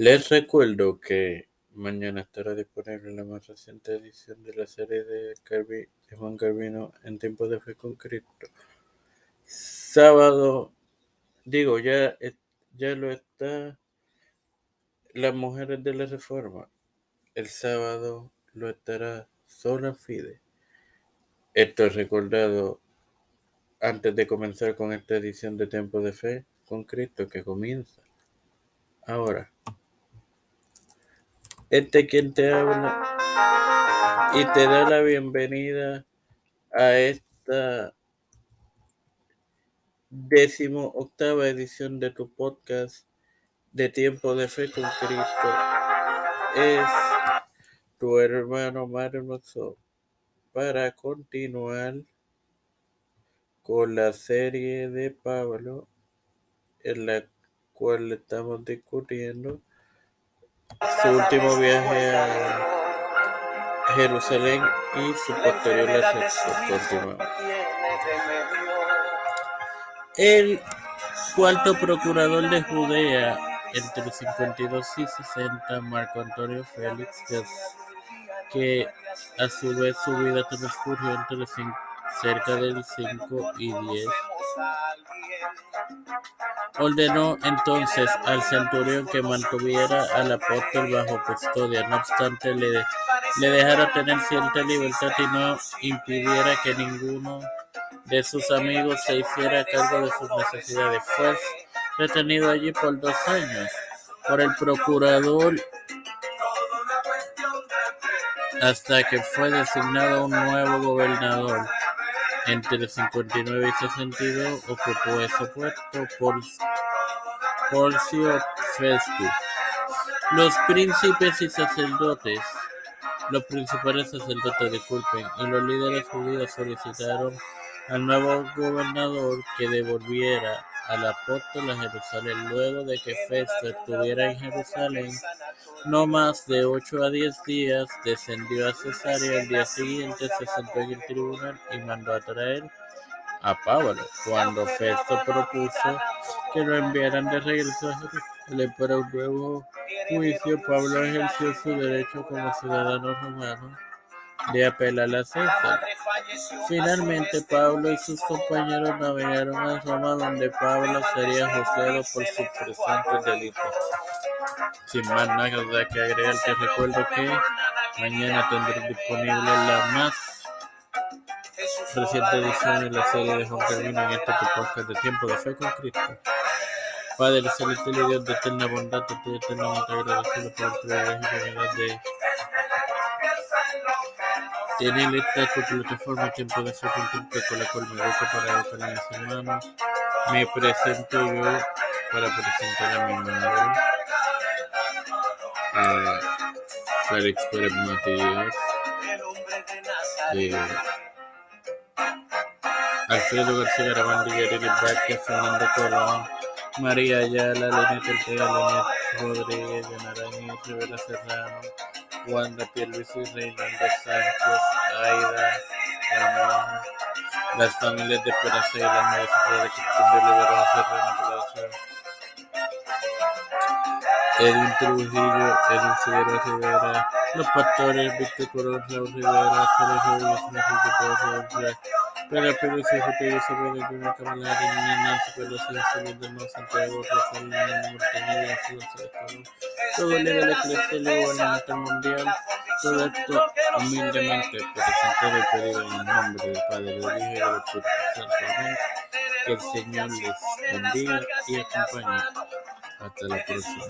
Les recuerdo que mañana estará disponible la más reciente edición de la serie de, Juan Carvino en tiempo de fe con Cristo. Sábado, digo, ya, ya lo está las mujeres de la reforma. El sábado lo estará sola Fide. Esto es recordado antes de comenzar con esta edición de Tiempo de Fe con Cristo que comienza ahora. Este quien te habla y te da la bienvenida a esta décimo octava edición de tu podcast de Tiempo de Fe con Cristo. Es tu hermano Mario para continuar con la serie de Pablo en la cual estamos discutiendo su último viaje a Jerusalén y su posterior ascenso. El cuarto procurador de Judea entre 52 y 60, Marco Antonio Félix, que a su vez su vida transcurrió entre cerca del 5 y 10 Ordenó entonces al centurión que mantuviera al apóstol bajo custodia, no obstante le, le dejara tener cierta libertad y no impidiera que ninguno de sus amigos se hiciera cargo de sus necesidades. Fue retenido allí por dos años por el procurador hasta que fue designado un nuevo gobernador. Entre 59 y 62 ocupó ese puesto por Porcio Festus. Los príncipes y sacerdotes, los principales sacerdotes, disculpen, y los líderes judíos solicitaron al nuevo gobernador que devolviera al apóstol a Jerusalén. Luego de que Festo estuviera en Jerusalén no más de ocho a diez días, descendió a Cesarea. El día siguiente se sentó en el tribunal y mandó a traer a Pablo. Cuando Festo propuso que lo enviaran de regreso a Jerusalén para un nuevo juicio, Pablo ejerció su derecho como ciudadano romano de apelar a César. Finalmente, Pablo y sus compañeros navegaron a Roma, donde Pablo sería juzgado por sus presentes delitos. Sin más nada que agregar, te recuerdo que mañana tendré disponible la más reciente edición de la serie de Juan Carvino en este podcast de Tiempo de Fe con Cristo. Padre celestial y Dios de eterna bondad, te estoy eternamente agradecido por el privilegio de tiene lista su plataforma Tiempo de Fe con la cual me educo para educar a mis hermanos. Me presento yo para presentar a mi madre, a Félix Pérez Matías, eh, Alfredo García Garabandi, Yareli Vázquez, Fernando Colón, María Ayala, Lenita Ortega, Lenet Rodríguez, Yanarañez, Rivera Serrano, Wanda Pierluisi, Reinaldo Sánchez, Aida, Ramón, las familias de Esperanza y la Universidad de Cristian de Liberación Serrano Edwin Trujillo, Edwin Figueroa Rivera, los pastores Víctor Corona, Rivera, Sergio Villas, Sergio Pedro Pérez J. Isabel de Junior Cavalari, Nancy Pelosi, Isabel de Nuevo Santiago, Rafael todo eclesiástico gubernamental mundial, todo esto humildemente presentado y pedido en el nombre del Padre, del Hijo y del Espíritu Santo. Amén. Que el Señor les bendiga y acompañe. Hasta la próxima.